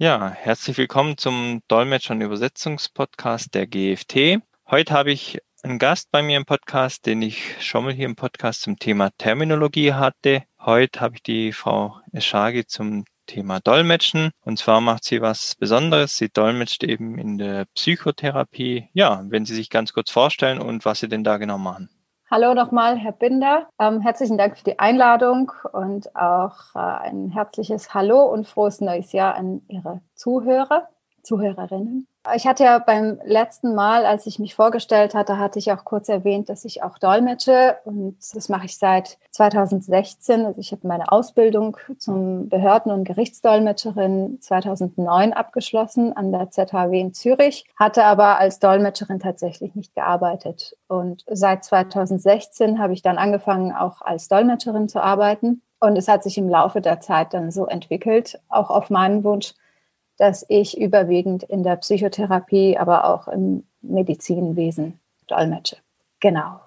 Ja, herzlich willkommen zum Dolmetscher- und Übersetzungspodcast der GFT. Heute habe ich einen Gast bei mir im Podcast, den ich schon mal hier im Podcast zum Thema Terminologie hatte. Heute habe ich die Frau Eschagi zum Thema Dolmetschen. Und zwar macht sie was Besonderes. Sie dolmetscht eben in der Psychotherapie. Ja, wenn Sie sich ganz kurz vorstellen und was Sie denn da genau machen. Hallo nochmal, Herr Binder. Ähm, herzlichen Dank für die Einladung und auch äh, ein herzliches Hallo und frohes neues Jahr an Ihre Zuhörer, Zuhörerinnen. Ich hatte ja beim letzten Mal, als ich mich vorgestellt hatte, hatte ich auch kurz erwähnt, dass ich auch dolmetsche und das mache ich seit 2016. Also ich habe meine Ausbildung zum Behörden- und Gerichtsdolmetscherin 2009 abgeschlossen an der ZHW in Zürich, hatte aber als Dolmetscherin tatsächlich nicht gearbeitet. Und seit 2016 habe ich dann angefangen, auch als Dolmetscherin zu arbeiten. Und es hat sich im Laufe der Zeit dann so entwickelt, auch auf meinen Wunsch, dass ich überwiegend in der Psychotherapie, aber auch im Medizinwesen dolmetsche. Genau.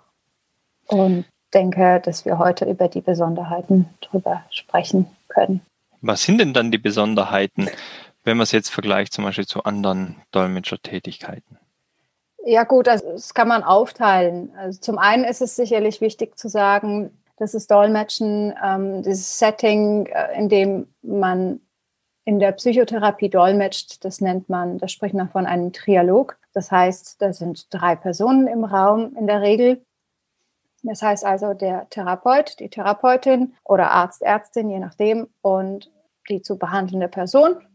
Und denke, dass wir heute über die Besonderheiten drüber sprechen können. Was sind denn dann die Besonderheiten, wenn man es jetzt vergleicht zum Beispiel zu anderen Dolmetschertätigkeiten? Ja gut, also das kann man aufteilen. Also zum einen ist es sicherlich wichtig zu sagen, dass das Dolmetschen, ähm, dieses Setting, äh, in dem man in der Psychotherapie dolmetscht, das nennt man, da spricht man von einem Trialog. Das heißt, da sind drei Personen im Raum in der Regel. Das heißt also der Therapeut, die Therapeutin oder Arzt, Ärztin, je nachdem, und die zu behandelnde Person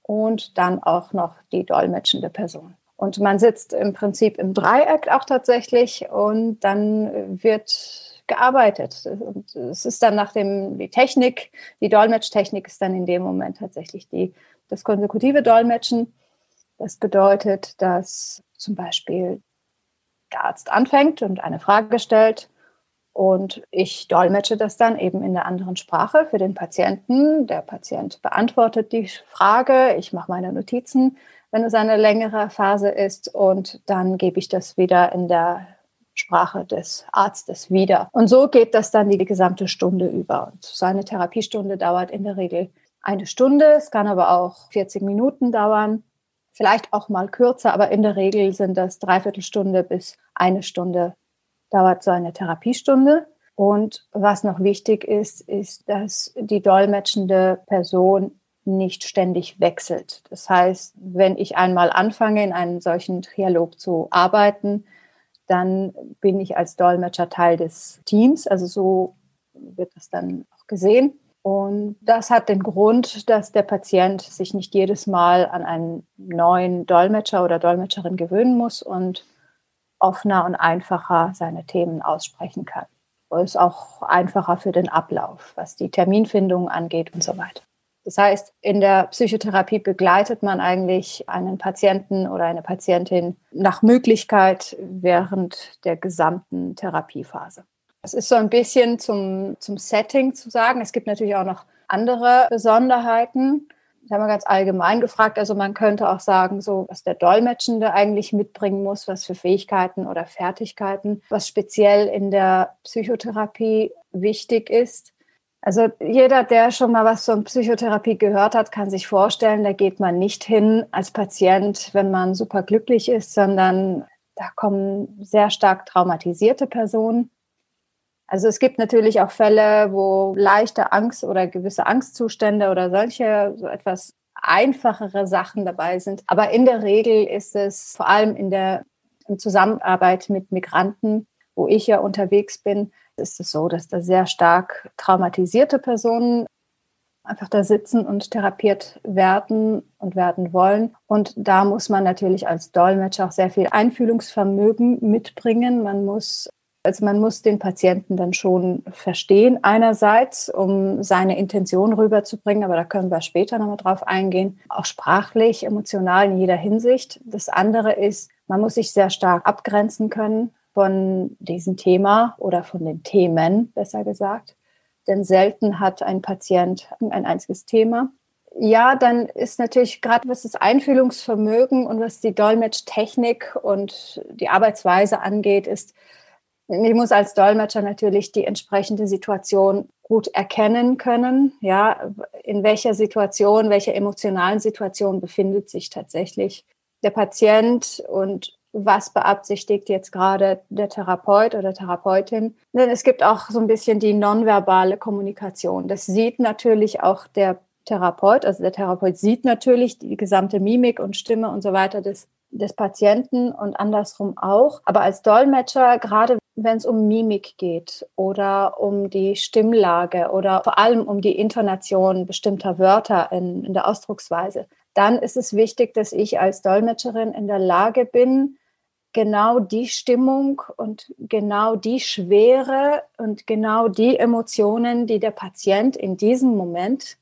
und dann auch noch die dolmetschende Person. Und man sitzt im Prinzip im Dreieck auch tatsächlich und dann wird gearbeitet. Und es ist dann nach dem, die Technik, die Dolmetschtechnik ist dann in dem Moment tatsächlich die, das konsekutive Dolmetschen. Das bedeutet, dass zum Beispiel der Arzt anfängt und eine Frage stellt und ich dolmetsche das dann eben in der anderen Sprache für den Patienten. Der Patient beantwortet die Frage, ich mache meine Notizen, wenn es eine längere Phase ist und dann gebe ich das wieder in der Sprache des Arztes wieder. Und so geht das dann die gesamte Stunde über. Und eine Therapiestunde dauert in der Regel eine Stunde. Es kann aber auch 40 Minuten dauern. Vielleicht auch mal kürzer, aber in der Regel sind das dreiviertel Stunde bis eine Stunde dauert so eine Therapiestunde. Und was noch wichtig ist, ist, dass die dolmetschende Person nicht ständig wechselt. Das heißt, wenn ich einmal anfange, in einem solchen Dialog zu arbeiten, dann bin ich als Dolmetscher Teil des Teams. Also so wird das dann auch gesehen. Und das hat den Grund, dass der Patient sich nicht jedes Mal an einen neuen Dolmetscher oder Dolmetscherin gewöhnen muss und offener und einfacher seine Themen aussprechen kann. Ist auch einfacher für den Ablauf, was die Terminfindung angeht und so weiter. Das heißt, in der Psychotherapie begleitet man eigentlich einen Patienten oder eine Patientin nach Möglichkeit während der gesamten Therapiephase. Das ist so ein bisschen zum, zum Setting zu sagen. Es gibt natürlich auch noch andere Besonderheiten. Das haben wir ganz allgemein gefragt. Also man könnte auch sagen, so was der Dolmetschende eigentlich mitbringen muss, was für Fähigkeiten oder Fertigkeiten, was speziell in der Psychotherapie wichtig ist. Also jeder, der schon mal was von Psychotherapie gehört hat, kann sich vorstellen, da geht man nicht hin als Patient, wenn man super glücklich ist, sondern da kommen sehr stark traumatisierte Personen. Also es gibt natürlich auch Fälle, wo leichte Angst oder gewisse Angstzustände oder solche so etwas einfachere Sachen dabei sind. Aber in der Regel ist es vor allem in der Zusammenarbeit mit Migranten, wo ich ja unterwegs bin, ist es so, dass da sehr stark traumatisierte Personen einfach da sitzen und therapiert werden und werden wollen. Und da muss man natürlich als Dolmetscher auch sehr viel Einfühlungsvermögen mitbringen. Man muss also man muss den Patienten dann schon verstehen, einerseits, um seine Intention rüberzubringen, aber da können wir später nochmal drauf eingehen, auch sprachlich, emotional in jeder Hinsicht. Das andere ist, man muss sich sehr stark abgrenzen können von diesem Thema oder von den Themen, besser gesagt. Denn selten hat ein Patient ein einziges Thema. Ja, dann ist natürlich gerade was das Einfühlungsvermögen und was die Dolmetschtechnik und die Arbeitsweise angeht, ist, ich muss als Dolmetscher natürlich die entsprechende Situation gut erkennen können, ja, in welcher Situation, welcher emotionalen Situation befindet sich tatsächlich der Patient und was beabsichtigt jetzt gerade der Therapeut oder Therapeutin. Denn es gibt auch so ein bisschen die nonverbale Kommunikation. Das sieht natürlich auch der Therapeut, also der Therapeut sieht natürlich die gesamte Mimik und Stimme und so weiter des, des Patienten und andersrum auch. Aber als Dolmetscher, gerade wenn es um Mimik geht oder um die Stimmlage oder vor allem um die Intonation bestimmter Wörter in, in der Ausdrucksweise, dann ist es wichtig, dass ich als Dolmetscherin in der Lage bin, genau die Stimmung und genau die Schwere und genau die Emotionen, die der Patient in diesem Moment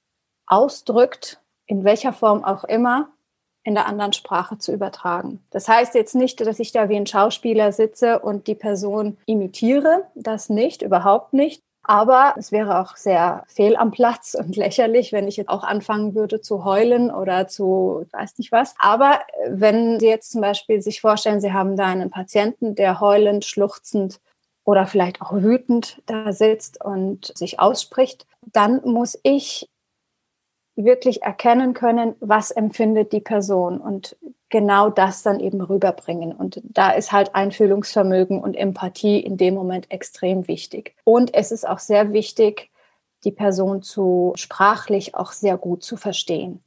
ausdrückt, in welcher Form auch immer, in der anderen Sprache zu übertragen. Das heißt jetzt nicht, dass ich da wie ein Schauspieler sitze und die Person imitiere, das nicht, überhaupt nicht. Aber es wäre auch sehr fehl am Platz und lächerlich, wenn ich jetzt auch anfangen würde zu heulen oder zu weiß nicht was. Aber wenn Sie jetzt zum Beispiel sich vorstellen, Sie haben da einen Patienten, der heulend, schluchzend oder vielleicht auch wütend da sitzt und sich ausspricht, dann muss ich wirklich erkennen können, was empfindet die Person und genau das dann eben rüberbringen. Und da ist halt Einfühlungsvermögen und Empathie in dem Moment extrem wichtig. Und es ist auch sehr wichtig, die Person zu sprachlich auch sehr gut zu verstehen.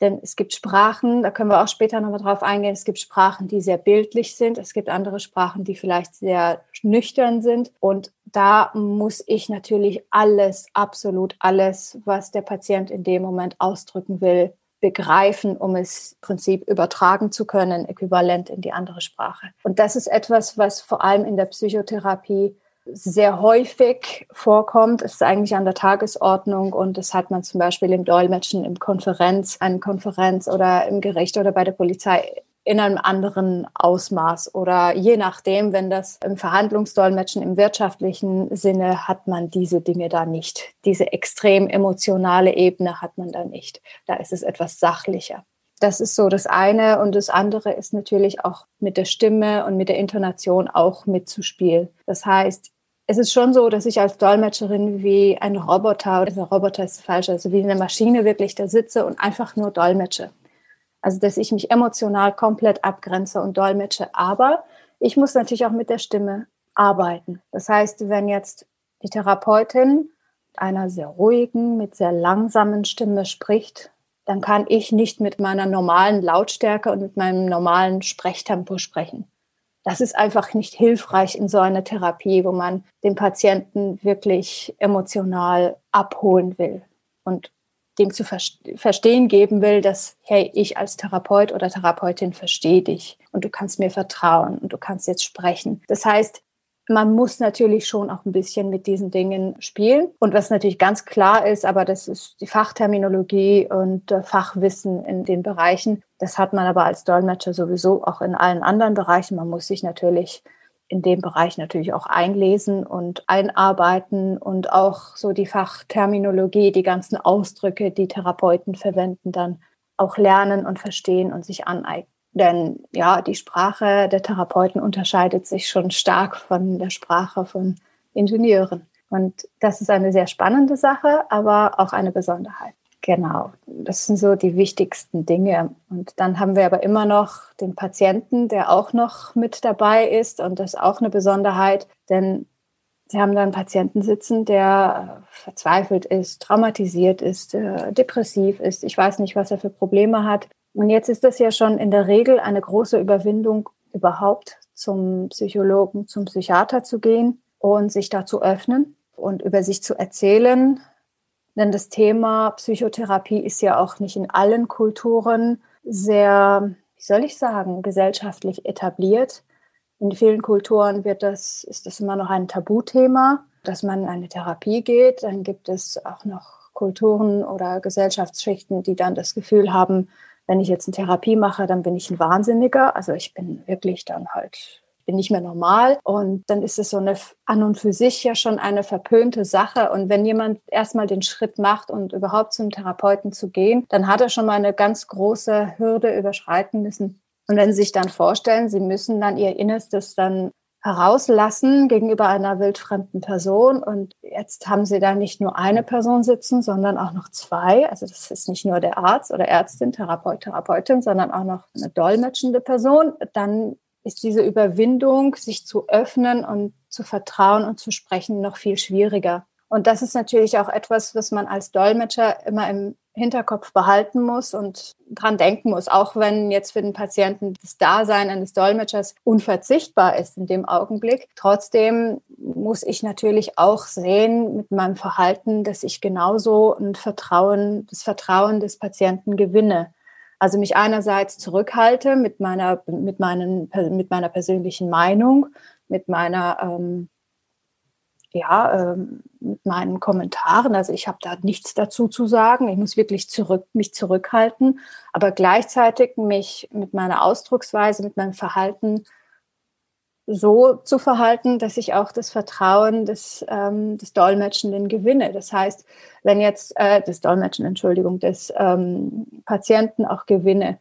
Denn es gibt Sprachen, da können wir auch später nochmal drauf eingehen, es gibt Sprachen, die sehr bildlich sind, es gibt andere Sprachen, die vielleicht sehr nüchtern sind. Und da muss ich natürlich alles, absolut alles, was der Patient in dem Moment ausdrücken will, begreifen, um es im Prinzip übertragen zu können, äquivalent in die andere Sprache. Und das ist etwas, was vor allem in der Psychotherapie sehr häufig vorkommt, ist eigentlich an der Tagesordnung und das hat man zum Beispiel im Dolmetschen, im Konferenz, an Konferenz oder im Gericht oder bei der Polizei in einem anderen Ausmaß oder je nachdem, wenn das im Verhandlungsdolmetschen im wirtschaftlichen Sinne hat man diese Dinge da nicht. Diese extrem emotionale Ebene hat man da nicht. Da ist es etwas sachlicher. Das ist so das eine. Und das andere ist natürlich auch mit der Stimme und mit der Intonation auch mitzuspielen. Das heißt, es ist schon so, dass ich als Dolmetscherin wie ein Roboter, also Roboter ist falsch, also wie eine Maschine wirklich da sitze und einfach nur dolmetsche. Also, dass ich mich emotional komplett abgrenze und dolmetsche. Aber ich muss natürlich auch mit der Stimme arbeiten. Das heißt, wenn jetzt die Therapeutin einer sehr ruhigen, mit sehr langsamen Stimme spricht, dann kann ich nicht mit meiner normalen Lautstärke und mit meinem normalen Sprechtempo sprechen. Das ist einfach nicht hilfreich in so einer Therapie, wo man den Patienten wirklich emotional abholen will und dem zu verstehen geben will, dass, hey, ich als Therapeut oder Therapeutin verstehe dich und du kannst mir vertrauen und du kannst jetzt sprechen. Das heißt, man muss natürlich schon auch ein bisschen mit diesen Dingen spielen. Und was natürlich ganz klar ist, aber das ist die Fachterminologie und Fachwissen in den Bereichen. Das hat man aber als Dolmetscher sowieso auch in allen anderen Bereichen. Man muss sich natürlich in dem Bereich natürlich auch einlesen und einarbeiten und auch so die Fachterminologie, die ganzen Ausdrücke, die Therapeuten verwenden, dann auch lernen und verstehen und sich aneignen. Denn ja, die Sprache der Therapeuten unterscheidet sich schon stark von der Sprache von Ingenieuren. Und das ist eine sehr spannende Sache, aber auch eine Besonderheit. Genau, das sind so die wichtigsten Dinge. Und dann haben wir aber immer noch den Patienten, der auch noch mit dabei ist. Und das ist auch eine Besonderheit, denn Sie haben da einen Patienten sitzen, der verzweifelt ist, traumatisiert ist, äh, depressiv ist. Ich weiß nicht, was er für Probleme hat. Und jetzt ist das ja schon in der Regel eine große Überwindung, überhaupt zum Psychologen, zum Psychiater zu gehen und sich da zu öffnen und über sich zu erzählen. Denn das Thema Psychotherapie ist ja auch nicht in allen Kulturen sehr, wie soll ich sagen, gesellschaftlich etabliert. In vielen Kulturen wird das, ist das immer noch ein Tabuthema, dass man in eine Therapie geht. Dann gibt es auch noch Kulturen oder Gesellschaftsschichten, die dann das Gefühl haben, wenn ich jetzt eine Therapie mache, dann bin ich ein Wahnsinniger. Also ich bin wirklich dann halt, bin nicht mehr normal. Und dann ist es so eine an und für sich ja schon eine verpönte Sache. Und wenn jemand erstmal den Schritt macht und überhaupt zum Therapeuten zu gehen, dann hat er schon mal eine ganz große Hürde überschreiten müssen. Und wenn Sie sich dann vorstellen, Sie müssen dann Ihr Innerstes dann herauslassen gegenüber einer wildfremden Person. Und jetzt haben sie da nicht nur eine Person sitzen, sondern auch noch zwei. Also das ist nicht nur der Arzt oder Ärztin, Therapeut, Therapeutin, sondern auch noch eine dolmetschende Person. Dann ist diese Überwindung, sich zu öffnen und zu vertrauen und zu sprechen, noch viel schwieriger. Und das ist natürlich auch etwas, was man als Dolmetscher immer im Hinterkopf behalten muss und dran denken muss, auch wenn jetzt für den Patienten das Dasein eines Dolmetschers unverzichtbar ist in dem Augenblick. Trotzdem muss ich natürlich auch sehen mit meinem Verhalten, dass ich genauso ein Vertrauen, das Vertrauen des Patienten gewinne. Also mich einerseits zurückhalte mit meiner, mit meinen, mit meiner persönlichen Meinung, mit meiner ähm, ja, ähm, mit meinen Kommentaren. Also ich habe da nichts dazu zu sagen. Ich muss wirklich zurück, mich zurückhalten, aber gleichzeitig mich mit meiner Ausdrucksweise, mit meinem Verhalten so zu verhalten, dass ich auch das Vertrauen des, ähm, des Dolmetschenden gewinne. Das heißt, wenn jetzt äh, des Dolmetschen, Entschuldigung, des ähm, Patienten auch gewinne,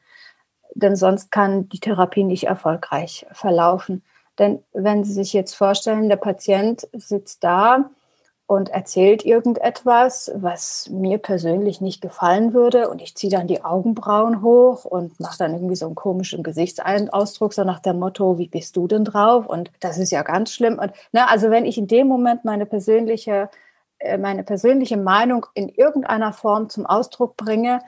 denn sonst kann die Therapie nicht erfolgreich verlaufen. Denn wenn Sie sich jetzt vorstellen, der Patient sitzt da und erzählt irgendetwas, was mir persönlich nicht gefallen würde und ich ziehe dann die Augenbrauen hoch und mache dann irgendwie so einen komischen Gesichtsausdruck, so nach dem Motto, wie bist du denn drauf? Und das ist ja ganz schlimm. Und na, ne, also wenn ich in dem Moment meine persönliche, äh, meine persönliche Meinung in irgendeiner Form zum Ausdruck bringe,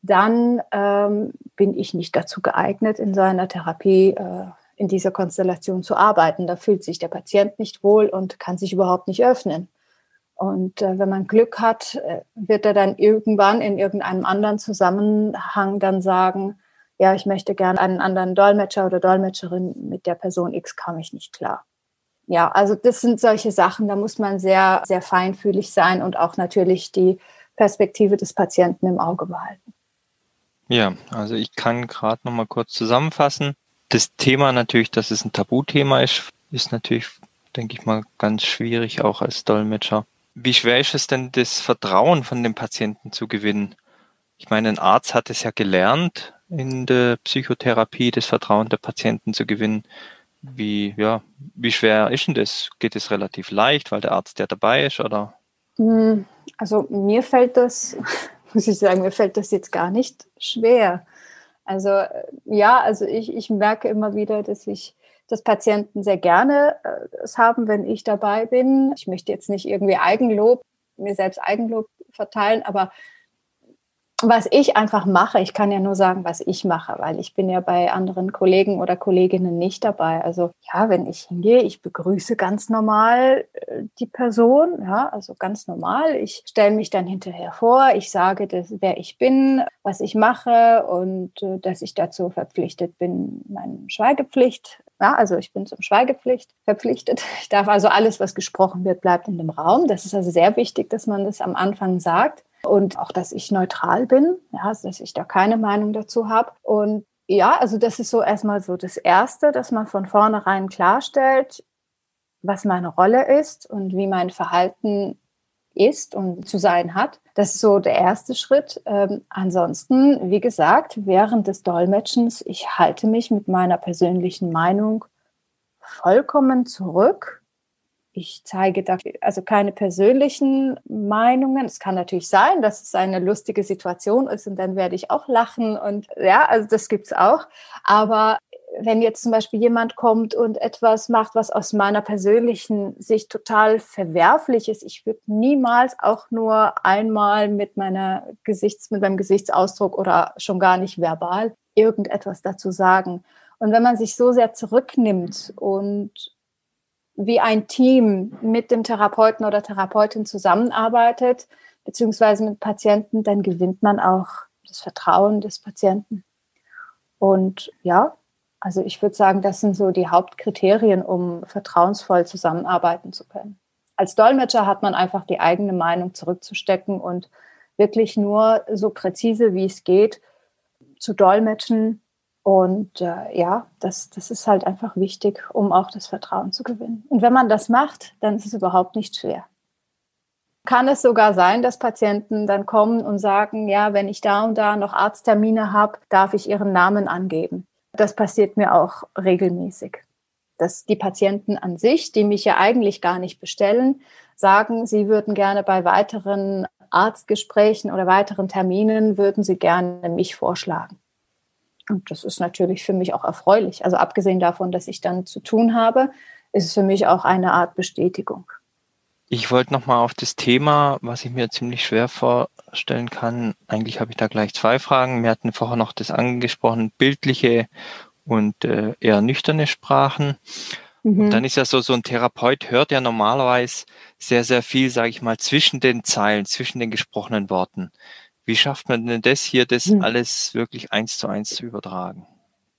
dann ähm, bin ich nicht dazu geeignet, in seiner Therapie äh, in dieser Konstellation zu arbeiten. Da fühlt sich der Patient nicht wohl und kann sich überhaupt nicht öffnen. Und äh, wenn man Glück hat, äh, wird er dann irgendwann in irgendeinem anderen Zusammenhang dann sagen, ja, ich möchte gerne einen anderen Dolmetscher oder Dolmetscherin, mit der Person X kam ich nicht klar. Ja, also das sind solche Sachen, da muss man sehr, sehr feinfühlig sein und auch natürlich die Perspektive des Patienten im Auge behalten. Ja, also ich kann gerade noch mal kurz zusammenfassen das Thema natürlich, dass es ein Tabuthema ist, ist natürlich, denke ich mal, ganz schwierig auch als Dolmetscher. Wie schwer ist es denn, das Vertrauen von dem Patienten zu gewinnen? Ich meine, ein Arzt hat es ja gelernt, in der Psychotherapie das Vertrauen der Patienten zu gewinnen. Wie, ja, wie schwer ist denn das? Geht es relativ leicht, weil der Arzt ja dabei ist, oder? Hm, also mir fällt das, muss ich sagen, mir fällt das jetzt gar nicht schwer. Also ja, also ich, ich merke immer wieder, dass ich das Patienten sehr gerne äh, es haben, wenn ich dabei bin. Ich möchte jetzt nicht irgendwie Eigenlob, mir selbst Eigenlob verteilen, aber was ich einfach mache, ich kann ja nur sagen, was ich mache, weil ich bin ja bei anderen Kollegen oder Kolleginnen nicht dabei. Also ja, wenn ich hingehe, ich begrüße ganz normal äh, die Person, ja, also ganz normal. Ich stelle mich dann hinterher vor, ich sage, dass, wer ich bin, was ich mache und äh, dass ich dazu verpflichtet bin, meine Schweigepflicht ja, also ich bin zum Schweigepflicht verpflichtet. Ich darf also alles, was gesprochen wird, bleibt in dem Raum. Das ist also sehr wichtig, dass man das am Anfang sagt und auch, dass ich neutral bin, ja, also dass ich da keine Meinung dazu habe. Und ja, also das ist so erstmal so das Erste, dass man von vornherein klarstellt, was meine Rolle ist und wie mein Verhalten ist und zu sein hat. Das ist so der erste Schritt. Ähm, ansonsten, wie gesagt, während des Dolmetschens, ich halte mich mit meiner persönlichen Meinung vollkommen zurück ich zeige da also keine persönlichen Meinungen. Es kann natürlich sein, dass es eine lustige Situation ist und dann werde ich auch lachen und ja, also das gibt es auch. Aber wenn jetzt zum Beispiel jemand kommt und etwas macht, was aus meiner persönlichen Sicht total verwerflich ist, ich würde niemals auch nur einmal mit meiner Gesichts, mit meinem Gesichtsausdruck oder schon gar nicht verbal irgendetwas dazu sagen. Und wenn man sich so sehr zurücknimmt und wie ein Team mit dem Therapeuten oder Therapeutin zusammenarbeitet, beziehungsweise mit Patienten, dann gewinnt man auch das Vertrauen des Patienten. Und ja, also ich würde sagen, das sind so die Hauptkriterien, um vertrauensvoll zusammenarbeiten zu können. Als Dolmetscher hat man einfach die eigene Meinung zurückzustecken und wirklich nur so präzise wie es geht zu dolmetschen, und äh, ja, das, das ist halt einfach wichtig, um auch das Vertrauen zu gewinnen. Und wenn man das macht, dann ist es überhaupt nicht schwer. Kann es sogar sein, dass Patienten dann kommen und sagen, ja, wenn ich da und da noch Arzttermine habe, darf ich ihren Namen angeben. Das passiert mir auch regelmäßig. dass die Patienten an sich, die mich ja eigentlich gar nicht bestellen, sagen, sie würden gerne bei weiteren Arztgesprächen oder weiteren Terminen, würden sie gerne mich vorschlagen. Und das ist natürlich für mich auch erfreulich. Also abgesehen davon, dass ich dann zu tun habe, ist es für mich auch eine Art Bestätigung. Ich wollte nochmal auf das Thema, was ich mir ziemlich schwer vorstellen kann. Eigentlich habe ich da gleich zwei Fragen. Wir hatten vorher noch das angesprochen, bildliche und äh, eher nüchterne Sprachen. Mhm. Und dann ist ja so, so ein Therapeut hört ja normalerweise sehr, sehr viel, sage ich mal, zwischen den Zeilen, zwischen den gesprochenen Worten. Wie schafft man denn das hier, das mhm. alles wirklich eins zu eins zu übertragen?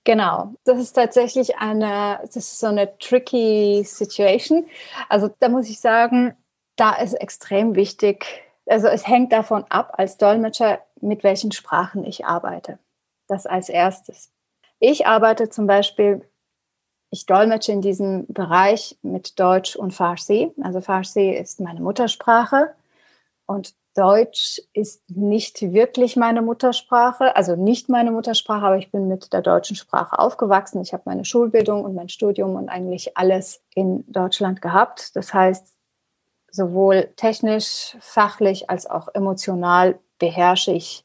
Genau, das ist tatsächlich eine, das ist so eine tricky Situation. Also da muss ich sagen, da ist extrem wichtig, also es hängt davon ab, als Dolmetscher, mit welchen Sprachen ich arbeite. Das als erstes. Ich arbeite zum Beispiel, ich dolmetsche in diesem Bereich mit Deutsch und Farsi. Also Farsi ist meine Muttersprache und Deutsch ist nicht wirklich meine Muttersprache, also nicht meine Muttersprache, aber ich bin mit der deutschen Sprache aufgewachsen. Ich habe meine Schulbildung und mein Studium und eigentlich alles in Deutschland gehabt. Das heißt, sowohl technisch, fachlich als auch emotional beherrsche ich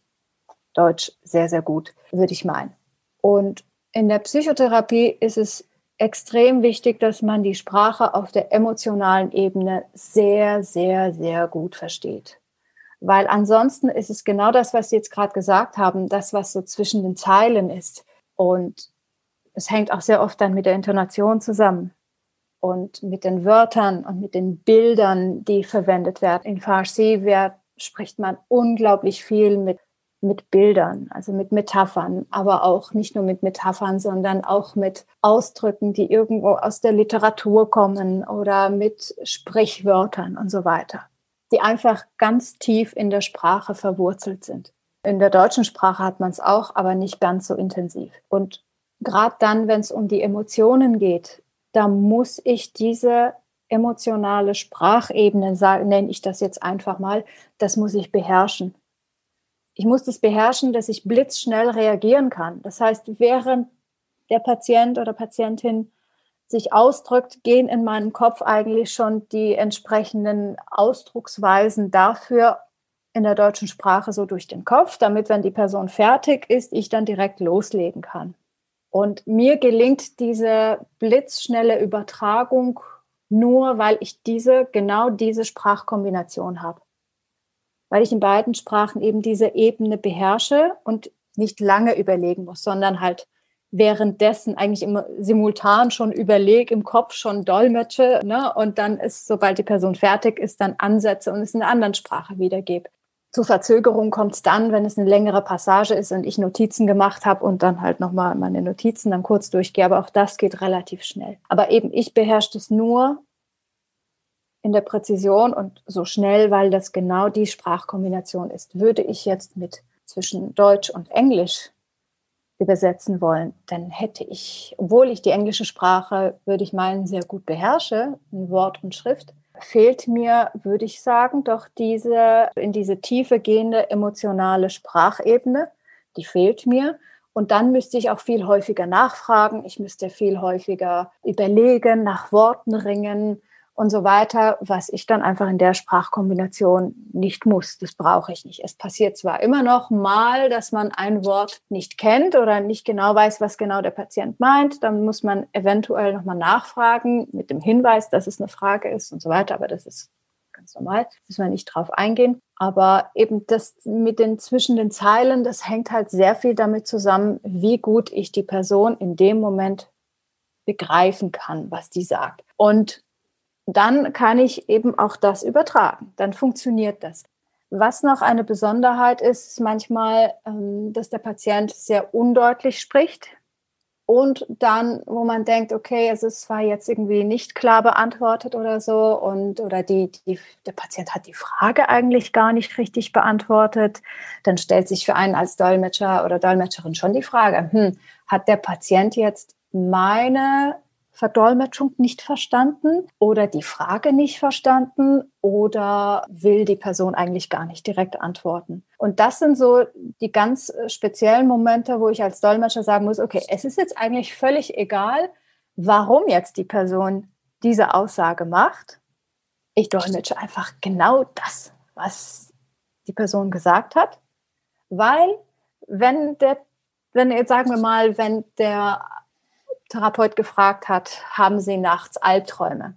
Deutsch sehr, sehr gut, würde ich meinen. Und in der Psychotherapie ist es extrem wichtig, dass man die Sprache auf der emotionalen Ebene sehr, sehr, sehr gut versteht. Weil ansonsten ist es genau das, was Sie jetzt gerade gesagt haben, das, was so zwischen den Zeilen ist. Und es hängt auch sehr oft dann mit der Intonation zusammen und mit den Wörtern und mit den Bildern, die verwendet werden. In Farsi wird, spricht man unglaublich viel mit, mit Bildern, also mit Metaphern, aber auch nicht nur mit Metaphern, sondern auch mit Ausdrücken, die irgendwo aus der Literatur kommen oder mit Sprichwörtern und so weiter, die einfach ganz tief in der Sprache verwurzelt sind. In der deutschen Sprache hat man es auch, aber nicht ganz so intensiv. Und gerade dann, wenn es um die Emotionen geht, da muss ich diese emotionale Sprachebene, nenne ich das jetzt einfach mal, das muss ich beherrschen. Ich muss das beherrschen, dass ich blitzschnell reagieren kann. Das heißt, während der Patient oder Patientin sich ausdrückt, gehen in meinem Kopf eigentlich schon die entsprechenden Ausdrucksweisen dafür in der deutschen Sprache so durch den Kopf, damit, wenn die Person fertig ist, ich dann direkt loslegen kann. Und mir gelingt diese blitzschnelle Übertragung nur, weil ich diese, genau diese Sprachkombination habe. Weil ich in beiden Sprachen eben diese Ebene beherrsche und nicht lange überlegen muss, sondern halt währenddessen eigentlich immer simultan schon überlege, im Kopf schon dolmetsche ne? und dann ist, sobald die Person fertig ist, dann ansetze und es in einer anderen Sprache wiedergebe. Zu Verzögerung kommt es dann, wenn es eine längere Passage ist und ich Notizen gemacht habe und dann halt nochmal meine Notizen dann kurz durchgehe. Aber auch das geht relativ schnell. Aber eben, ich beherrsche es nur in der Präzision und so schnell, weil das genau die Sprachkombination ist. Würde ich jetzt mit zwischen Deutsch und Englisch übersetzen wollen, dann hätte ich, obwohl ich die englische Sprache, würde ich meinen, sehr gut beherrsche, in Wort und Schrift, fehlt mir, würde ich sagen, doch diese, in diese tiefe gehende emotionale Sprachebene, die fehlt mir. Und dann müsste ich auch viel häufiger nachfragen. Ich müsste viel häufiger überlegen, nach Worten ringen und so weiter, was ich dann einfach in der Sprachkombination nicht muss. Das brauche ich nicht. Es passiert zwar immer noch mal, dass man ein Wort nicht kennt oder nicht genau weiß, was genau der Patient meint. Dann muss man eventuell nochmal nachfragen mit dem Hinweis, dass es eine Frage ist und so weiter. Aber das ist ganz normal. Müssen wir nicht drauf eingehen. Aber eben das mit den zwischen den Zeilen, das hängt halt sehr viel damit zusammen, wie gut ich die Person in dem Moment begreifen kann, was die sagt. Und dann kann ich eben auch das übertragen. Dann funktioniert das. Was noch eine Besonderheit ist, ist manchmal, ähm, dass der Patient sehr undeutlich spricht und dann, wo man denkt, okay, es ist zwar jetzt irgendwie nicht klar beantwortet oder so und oder die, die, der Patient hat die Frage eigentlich gar nicht richtig beantwortet, dann stellt sich für einen als Dolmetscher oder Dolmetscherin schon die Frage, hm, hat der Patient jetzt meine Verdolmetschung nicht verstanden oder die Frage nicht verstanden oder will die Person eigentlich gar nicht direkt antworten. Und das sind so die ganz speziellen Momente, wo ich als Dolmetscher sagen muss, okay, es ist jetzt eigentlich völlig egal, warum jetzt die Person diese Aussage macht. Ich dolmetsche einfach genau das, was die Person gesagt hat, weil wenn der, wenn jetzt sagen wir mal, wenn der Therapeut gefragt hat, haben Sie nachts Albträume?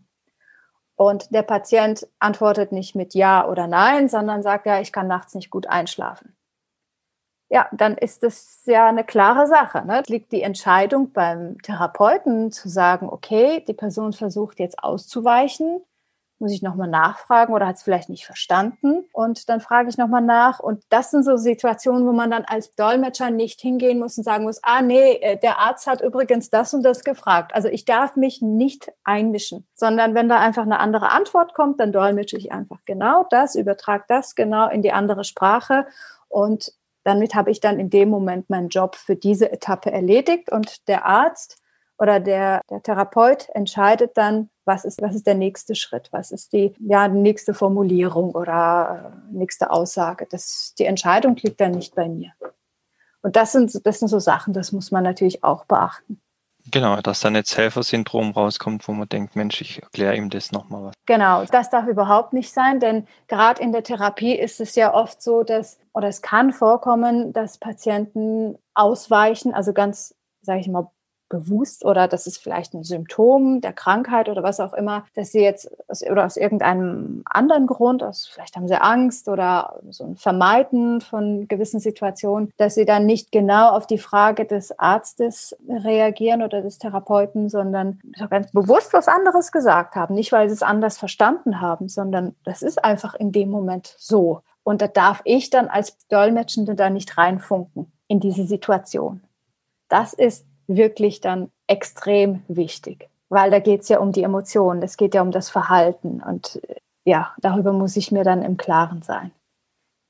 Und der Patient antwortet nicht mit Ja oder Nein, sondern sagt, ja, ich kann nachts nicht gut einschlafen. Ja, dann ist das ja eine klare Sache. Ne? Liegt die Entscheidung beim Therapeuten zu sagen, okay, die Person versucht jetzt auszuweichen, muss ich nochmal nachfragen oder hat es vielleicht nicht verstanden? Und dann frage ich nochmal nach. Und das sind so Situationen, wo man dann als Dolmetscher nicht hingehen muss und sagen muss, ah nee, äh, der Arzt hat übrigens das und das gefragt. Also ich darf mich nicht einmischen, sondern wenn da einfach eine andere Antwort kommt, dann dolmetsche ich einfach genau das, übertrage das genau in die andere Sprache. Und damit habe ich dann in dem Moment meinen Job für diese Etappe erledigt und der Arzt oder der, der Therapeut entscheidet dann, was ist, was ist der nächste Schritt, was ist die ja, nächste Formulierung oder äh, nächste Aussage. Das, die Entscheidung liegt dann nicht bei mir. Und das sind, das sind so Sachen, das muss man natürlich auch beachten. Genau, dass dann jetzt Helfersyndrom rauskommt, wo man denkt, Mensch, ich erkläre ihm das nochmal was. Genau, das darf überhaupt nicht sein, denn gerade in der Therapie ist es ja oft so, dass, oder es kann vorkommen, dass Patienten ausweichen, also ganz, sage ich mal, bewusst oder das ist vielleicht ein Symptom der Krankheit oder was auch immer, dass sie jetzt aus, oder aus irgendeinem anderen Grund, aus, vielleicht haben sie Angst oder so ein Vermeiden von gewissen Situationen, dass sie dann nicht genau auf die Frage des Arztes reagieren oder des Therapeuten, sondern so ganz bewusst was anderes gesagt haben. Nicht, weil sie es anders verstanden haben, sondern das ist einfach in dem Moment so. Und da darf ich dann als Dolmetschende da nicht reinfunken in diese Situation. Das ist wirklich dann extrem wichtig, weil da geht es ja um die Emotionen, es geht ja um das Verhalten und ja, darüber muss ich mir dann im Klaren sein.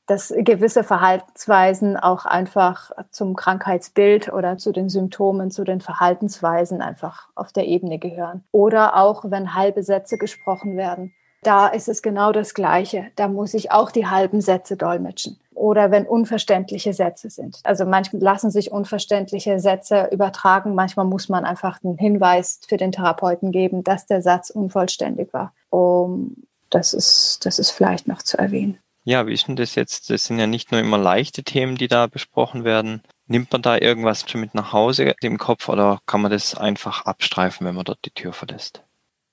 Dass gewisse Verhaltensweisen auch einfach zum Krankheitsbild oder zu den Symptomen, zu den Verhaltensweisen einfach auf der Ebene gehören. Oder auch, wenn halbe Sätze gesprochen werden. Da ist es genau das Gleiche. Da muss ich auch die halben Sätze dolmetschen oder wenn unverständliche Sätze sind. Also manchmal lassen sich unverständliche Sätze übertragen. Manchmal muss man einfach einen Hinweis für den Therapeuten geben, dass der Satz unvollständig war. Um, das, ist, das ist vielleicht noch zu erwähnen. Ja, wie ist denn das jetzt? Das sind ja nicht nur immer leichte Themen, die da besprochen werden. Nimmt man da irgendwas schon mit nach Hause im Kopf oder kann man das einfach abstreifen, wenn man dort die Tür verlässt?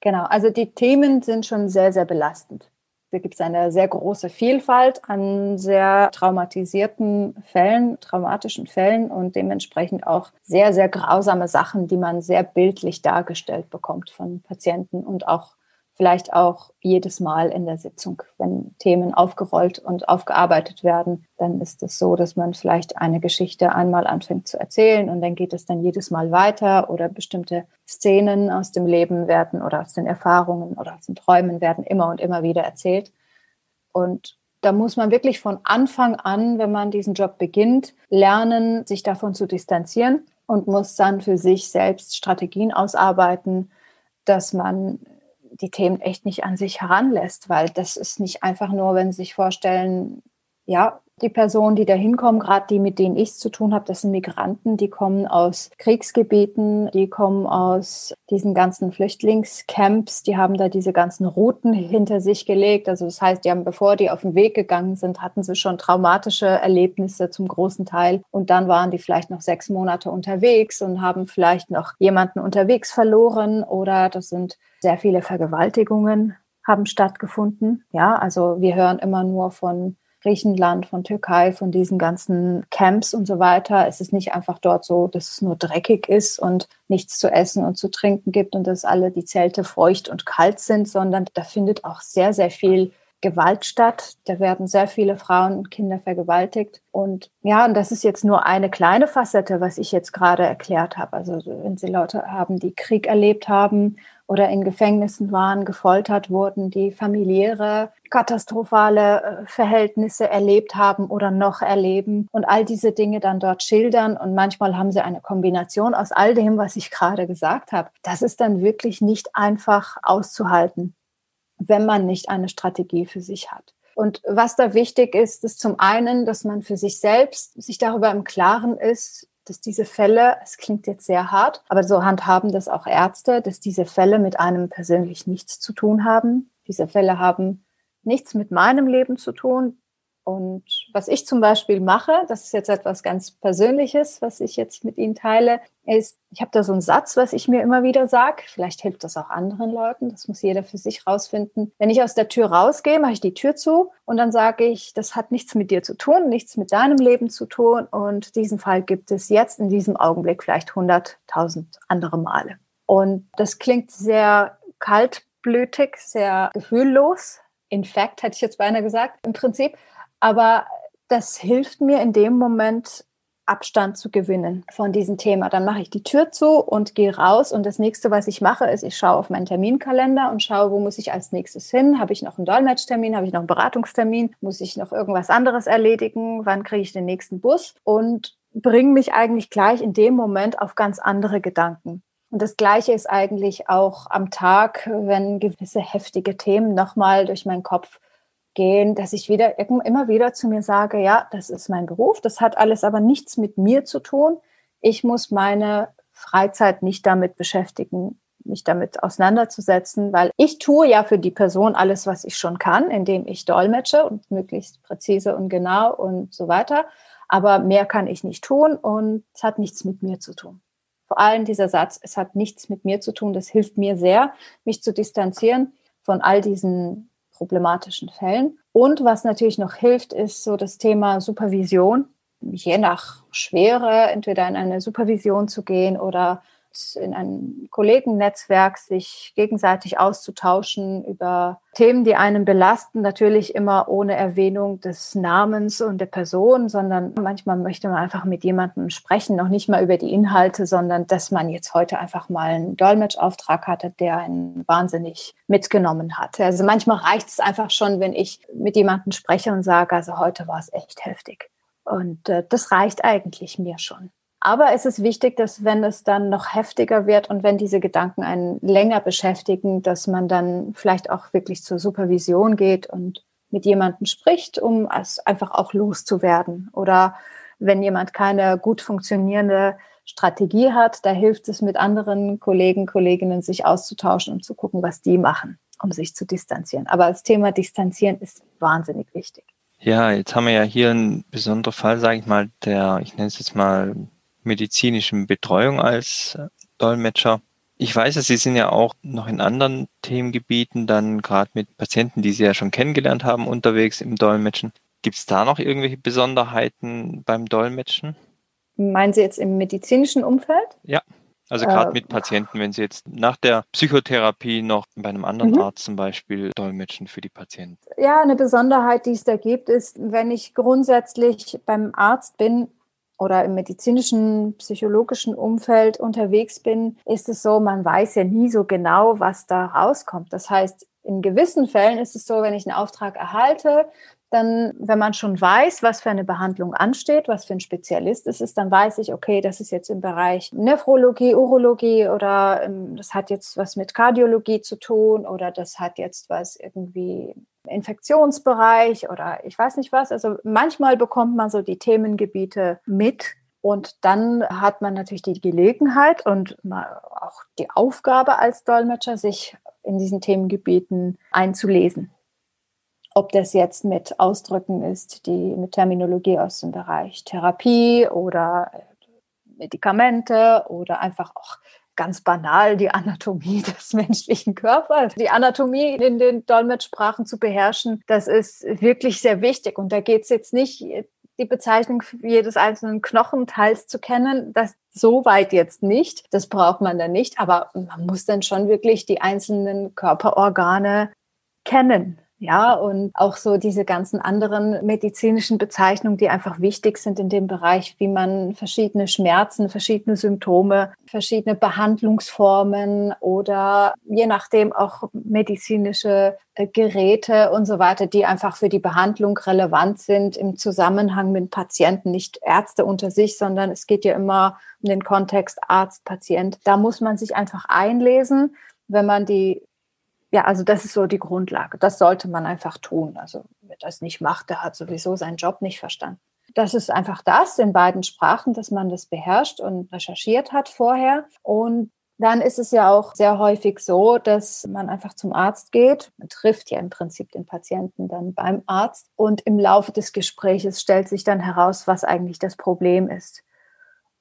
Genau, also die Themen sind schon sehr, sehr belastend. Da gibt es eine sehr große Vielfalt an sehr traumatisierten Fällen, traumatischen Fällen und dementsprechend auch sehr, sehr grausame Sachen, die man sehr bildlich dargestellt bekommt von Patienten und auch vielleicht auch jedes Mal in der Sitzung, wenn Themen aufgerollt und aufgearbeitet werden, dann ist es so, dass man vielleicht eine Geschichte einmal anfängt zu erzählen und dann geht es dann jedes Mal weiter oder bestimmte Szenen aus dem Leben werden oder aus den Erfahrungen oder aus den Träumen werden immer und immer wieder erzählt. Und da muss man wirklich von Anfang an, wenn man diesen Job beginnt, lernen, sich davon zu distanzieren und muss dann für sich selbst Strategien ausarbeiten, dass man die Themen echt nicht an sich heranlässt, weil das ist nicht einfach nur, wenn Sie sich vorstellen, ja, die Personen, die da hinkommen, gerade die, mit denen ich es zu tun habe, das sind Migranten, die kommen aus Kriegsgebieten, die kommen aus diesen ganzen Flüchtlingscamps, die haben da diese ganzen Routen hinter sich gelegt. Also das heißt, die haben, bevor die auf den Weg gegangen sind, hatten sie schon traumatische Erlebnisse zum großen Teil. Und dann waren die vielleicht noch sechs Monate unterwegs und haben vielleicht noch jemanden unterwegs verloren oder das sind sehr viele Vergewaltigungen haben stattgefunden. Ja, also wir hören immer nur von Griechenland, von Türkei, von diesen ganzen Camps und so weiter. Es ist nicht einfach dort so, dass es nur dreckig ist und nichts zu essen und zu trinken gibt und dass alle die Zelte feucht und kalt sind, sondern da findet auch sehr, sehr viel Gewalt statt. Da werden sehr viele Frauen und Kinder vergewaltigt. Und ja, und das ist jetzt nur eine kleine Facette, was ich jetzt gerade erklärt habe. Also wenn Sie Leute haben, die Krieg erlebt haben oder in Gefängnissen waren, gefoltert wurden, die familiäre, katastrophale äh, Verhältnisse erlebt haben oder noch erleben und all diese Dinge dann dort schildern. Und manchmal haben sie eine Kombination aus all dem, was ich gerade gesagt habe. Das ist dann wirklich nicht einfach auszuhalten wenn man nicht eine Strategie für sich hat. Und was da wichtig ist, ist zum einen, dass man für sich selbst sich darüber im Klaren ist, dass diese Fälle, es klingt jetzt sehr hart, aber so handhaben das auch Ärzte, dass diese Fälle mit einem persönlich nichts zu tun haben. Diese Fälle haben nichts mit meinem Leben zu tun. Und was ich zum Beispiel mache, das ist jetzt etwas ganz Persönliches, was ich jetzt mit Ihnen teile, ist, ich habe da so einen Satz, was ich mir immer wieder sage. Vielleicht hilft das auch anderen Leuten. Das muss jeder für sich rausfinden. Wenn ich aus der Tür rausgehe, mache ich die Tür zu und dann sage ich, das hat nichts mit dir zu tun, nichts mit deinem Leben zu tun. Und diesen Fall gibt es jetzt in diesem Augenblick vielleicht 100.000 andere Male. Und das klingt sehr kaltblütig, sehr gefühllos. In fact, hätte ich jetzt beinahe gesagt, im Prinzip. Aber das hilft mir in dem Moment, Abstand zu gewinnen von diesem Thema. Dann mache ich die Tür zu und gehe raus. Und das nächste, was ich mache, ist, ich schaue auf meinen Terminkalender und schaue, wo muss ich als nächstes hin? Habe ich noch einen Dolmetschtermin? Habe ich noch einen Beratungstermin? Muss ich noch irgendwas anderes erledigen? Wann kriege ich den nächsten Bus? Und bringe mich eigentlich gleich in dem Moment auf ganz andere Gedanken. Und das Gleiche ist eigentlich auch am Tag, wenn gewisse heftige Themen nochmal durch meinen Kopf gehen, dass ich wieder immer wieder zu mir sage, ja, das ist mein Beruf, das hat alles aber nichts mit mir zu tun. Ich muss meine Freizeit nicht damit beschäftigen, mich damit auseinanderzusetzen, weil ich tue ja für die Person alles, was ich schon kann, indem ich dolmetsche und möglichst präzise und genau und so weiter. Aber mehr kann ich nicht tun und es hat nichts mit mir zu tun. Vor allem dieser Satz, es hat nichts mit mir zu tun, das hilft mir sehr, mich zu distanzieren von all diesen problematischen Fällen. Und was natürlich noch hilft, ist so das Thema Supervision. Je nach Schwere entweder in eine Supervision zu gehen oder in einem Kollegennetzwerk sich gegenseitig auszutauschen über Themen, die einen belasten, natürlich immer ohne Erwähnung des Namens und der Person, sondern manchmal möchte man einfach mit jemandem sprechen, noch nicht mal über die Inhalte, sondern dass man jetzt heute einfach mal einen Dolmetschauftrag hatte, der einen wahnsinnig mitgenommen hat. Also manchmal reicht es einfach schon, wenn ich mit jemandem spreche und sage, also heute war es echt heftig. Und äh, das reicht eigentlich mir schon. Aber es ist wichtig, dass wenn es dann noch heftiger wird und wenn diese Gedanken einen länger beschäftigen, dass man dann vielleicht auch wirklich zur Supervision geht und mit jemandem spricht, um es einfach auch loszuwerden. Oder wenn jemand keine gut funktionierende Strategie hat, da hilft es mit anderen Kollegen, Kolleginnen sich auszutauschen und zu gucken, was die machen, um sich zu distanzieren. Aber das Thema Distanzieren ist wahnsinnig wichtig. Ja, jetzt haben wir ja hier einen besonderen Fall, sage ich mal, der, ich nenne es jetzt mal medizinischen Betreuung als äh, Dolmetscher. Ich weiß, dass Sie sind ja auch noch in anderen Themengebieten, dann gerade mit Patienten, die Sie ja schon kennengelernt haben, unterwegs im Dolmetschen. Gibt es da noch irgendwelche Besonderheiten beim Dolmetschen? Meinen Sie jetzt im medizinischen Umfeld? Ja, also gerade äh, mit Patienten, wenn Sie jetzt nach der Psychotherapie noch bei einem anderen mhm. Arzt zum Beispiel dolmetschen für die Patienten. Ja, eine Besonderheit, die es da gibt, ist, wenn ich grundsätzlich beim Arzt bin, oder im medizinischen, psychologischen Umfeld unterwegs bin, ist es so, man weiß ja nie so genau, was da rauskommt. Das heißt, in gewissen Fällen ist es so, wenn ich einen Auftrag erhalte, dann, wenn man schon weiß, was für eine Behandlung ansteht, was für ein Spezialist es ist, dann weiß ich, okay, das ist jetzt im Bereich Nephrologie, Urologie oder ähm, das hat jetzt was mit Kardiologie zu tun oder das hat jetzt was irgendwie Infektionsbereich oder ich weiß nicht was. Also manchmal bekommt man so die Themengebiete mit und dann hat man natürlich die Gelegenheit und auch die Aufgabe als Dolmetscher, sich in diesen Themengebieten einzulesen. Ob das jetzt mit Ausdrücken ist, die mit Terminologie aus dem Bereich Therapie oder Medikamente oder einfach auch ganz banal die Anatomie des menschlichen Körpers. Die Anatomie in den Dolmetschsprachen zu beherrschen, das ist wirklich sehr wichtig. Und da geht es jetzt nicht, die Bezeichnung jedes einzelnen Knochenteils zu kennen, das so weit jetzt nicht. Das braucht man dann nicht. Aber man muss dann schon wirklich die einzelnen Körperorgane kennen. Ja, und auch so diese ganzen anderen medizinischen Bezeichnungen, die einfach wichtig sind in dem Bereich, wie man verschiedene Schmerzen, verschiedene Symptome, verschiedene Behandlungsformen oder je nachdem auch medizinische äh, Geräte und so weiter, die einfach für die Behandlung relevant sind im Zusammenhang mit Patienten, nicht Ärzte unter sich, sondern es geht ja immer um den Kontext Arzt, Patient. Da muss man sich einfach einlesen wenn man die ja, also das ist so die Grundlage. Das sollte man einfach tun. Also wer das nicht macht, der hat sowieso seinen Job nicht verstanden. das ist einfach das in beiden Sprachen, dass man das beherrscht und recherchiert hat vorher. Und dann ist es ja auch sehr häufig so, dass man einfach zum Arzt geht. Man trifft ja im Prinzip den Patienten dann beim Arzt und im Laufe des Gespräches stellt sich dann heraus, was eigentlich das Problem ist.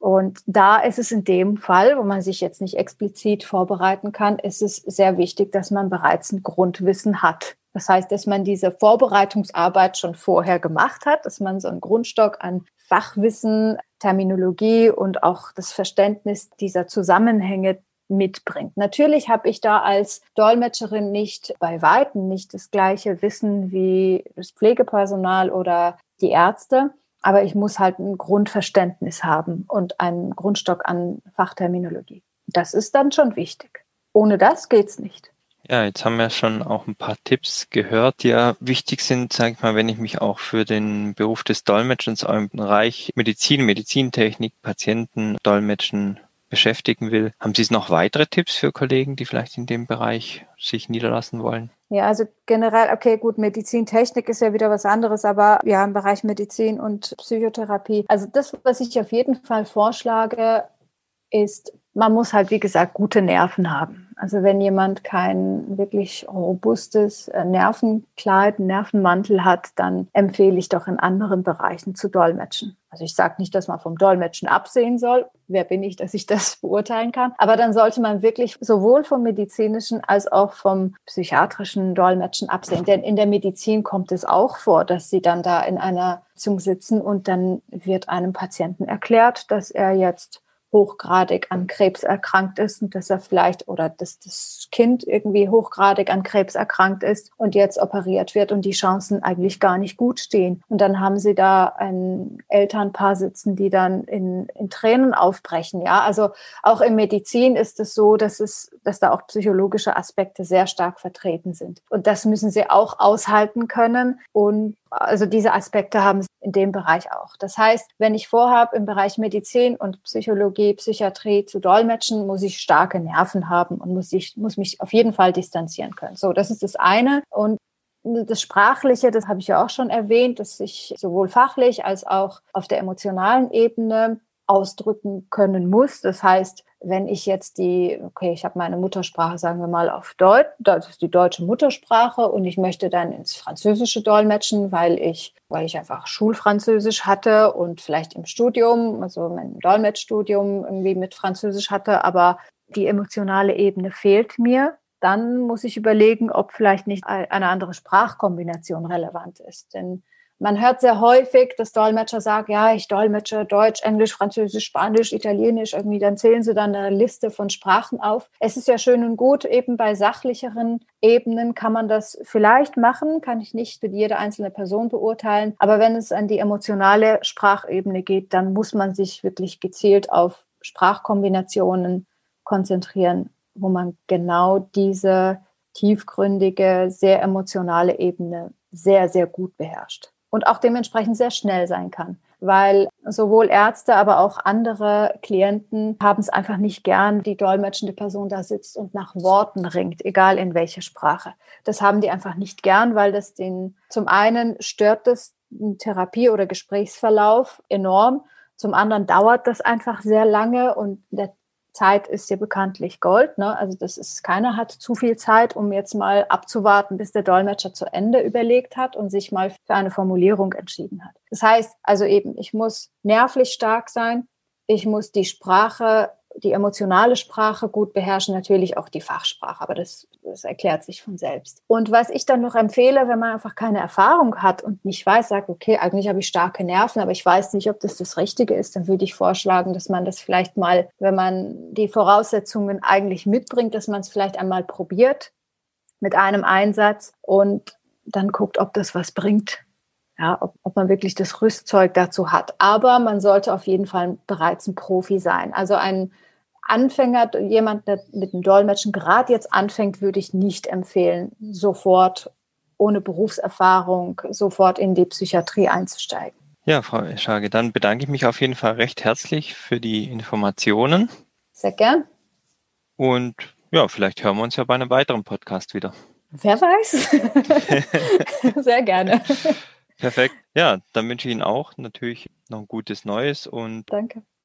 Und da ist es in dem Fall, wo man sich jetzt nicht explizit vorbereiten kann, ist es sehr wichtig, dass man bereits ein Grundwissen hat. Das heißt, dass man diese Vorbereitungsarbeit schon vorher gemacht hat, dass man so einen Grundstock an Fachwissen, Terminologie und auch das Verständnis dieser Zusammenhänge mitbringt. Natürlich habe ich da als Dolmetscherin nicht bei weitem nicht das gleiche Wissen wie das Pflegepersonal oder die Ärzte, aber ich muss halt ein Grundverständnis haben und einen Grundstock an Fachterminologie. Das ist dann schon wichtig. Ohne das geht's nicht. Ja, jetzt haben wir schon auch ein paar Tipps gehört, die ja wichtig sind, sage ich mal, wenn ich mich auch für den Beruf des Dolmetschens im Bereich Medizin, Medizintechnik, Patienten, Dolmetschen beschäftigen will. Haben Sie noch weitere Tipps für Kollegen, die vielleicht in dem Bereich sich niederlassen wollen? Ja, also generell, okay, gut, Medizintechnik ist ja wieder was anderes, aber ja, im Bereich Medizin und Psychotherapie. Also das, was ich auf jeden Fall vorschlage, ist, man muss halt, wie gesagt, gute Nerven haben. Also wenn jemand kein wirklich robustes äh, Nervenkleid, Nervenmantel hat, dann empfehle ich doch in anderen Bereichen zu dolmetschen. Also ich sage nicht, dass man vom Dolmetschen absehen soll. Wer bin ich, dass ich das beurteilen kann? Aber dann sollte man wirklich sowohl vom medizinischen als auch vom psychiatrischen Dolmetschen absehen. Denn in der Medizin kommt es auch vor, dass sie dann da in einer Sitzung sitzen und dann wird einem Patienten erklärt, dass er jetzt hochgradig an Krebs erkrankt ist und dass er vielleicht oder dass das Kind irgendwie hochgradig an Krebs erkrankt ist und jetzt operiert wird und die Chancen eigentlich gar nicht gut stehen. Und dann haben sie da ein Elternpaar sitzen, die dann in, in Tränen aufbrechen. Ja, also auch in Medizin ist es so, dass es, dass da auch psychologische Aspekte sehr stark vertreten sind. Und das müssen sie auch aushalten können. Und also diese Aspekte haben in dem Bereich auch. Das heißt, wenn ich vorhabe, im Bereich Medizin und Psychologie, Psychiatrie zu dolmetschen, muss ich starke Nerven haben und muss, ich, muss mich auf jeden Fall distanzieren können. So, das ist das eine. Und das Sprachliche, das habe ich ja auch schon erwähnt, dass ich sowohl fachlich als auch auf der emotionalen Ebene ausdrücken können muss. Das heißt, wenn ich jetzt die, okay, ich habe meine Muttersprache, sagen wir mal, auf Deutsch, das ist die deutsche Muttersprache und ich möchte dann ins Französische dolmetschen, weil ich, weil ich einfach Schulfranzösisch hatte und vielleicht im Studium, also mein Dolmetschstudium irgendwie mit Französisch hatte, aber die emotionale Ebene fehlt mir, dann muss ich überlegen, ob vielleicht nicht eine andere Sprachkombination relevant ist. Denn man hört sehr häufig, dass Dolmetscher sagen, ja, ich dolmetsche Deutsch, Englisch, Französisch, Spanisch, Italienisch, irgendwie, dann zählen sie dann eine Liste von Sprachen auf. Es ist ja schön und gut, eben bei sachlicheren Ebenen kann man das vielleicht machen, kann ich nicht für jede einzelne Person beurteilen. Aber wenn es an die emotionale Sprachebene geht, dann muss man sich wirklich gezielt auf Sprachkombinationen konzentrieren, wo man genau diese tiefgründige, sehr emotionale Ebene sehr, sehr gut beherrscht und auch dementsprechend sehr schnell sein kann. Weil sowohl Ärzte, aber auch andere Klienten haben es einfach nicht gern, die dolmetschende Person da sitzt und nach Worten ringt, egal in welcher Sprache. Das haben die einfach nicht gern, weil das den, zum einen stört das den Therapie- oder Gesprächsverlauf enorm. Zum anderen dauert das einfach sehr lange und der Zeit ist ja bekanntlich Gold. Ne? Also das ist, keiner hat zu viel Zeit, um jetzt mal abzuwarten, bis der Dolmetscher zu Ende überlegt hat und sich mal für eine Formulierung entschieden hat. Das heißt also eben, ich muss nervlich stark sein, ich muss die Sprache die emotionale Sprache gut beherrschen, natürlich auch die Fachsprache, aber das, das erklärt sich von selbst. Und was ich dann noch empfehle, wenn man einfach keine Erfahrung hat und nicht weiß, sagt, okay, eigentlich habe ich starke Nerven, aber ich weiß nicht, ob das das Richtige ist, dann würde ich vorschlagen, dass man das vielleicht mal, wenn man die Voraussetzungen eigentlich mitbringt, dass man es vielleicht einmal probiert mit einem Einsatz und dann guckt, ob das was bringt ja, ob, ob man wirklich das Rüstzeug dazu hat. Aber man sollte auf jeden Fall bereits ein Profi sein. Also ein Anfänger, jemand, der mit dem Dolmetschen gerade jetzt anfängt, würde ich nicht empfehlen, sofort ohne Berufserfahrung sofort in die Psychiatrie einzusteigen. Ja, Frau Schage, dann bedanke ich mich auf jeden Fall recht herzlich für die Informationen. Sehr gern. Und ja, vielleicht hören wir uns ja bei einem weiteren Podcast wieder. Wer weiß. Sehr gerne. Perfekt. Ja, dann wünsche ich Ihnen auch natürlich noch ein gutes Neues und Danke.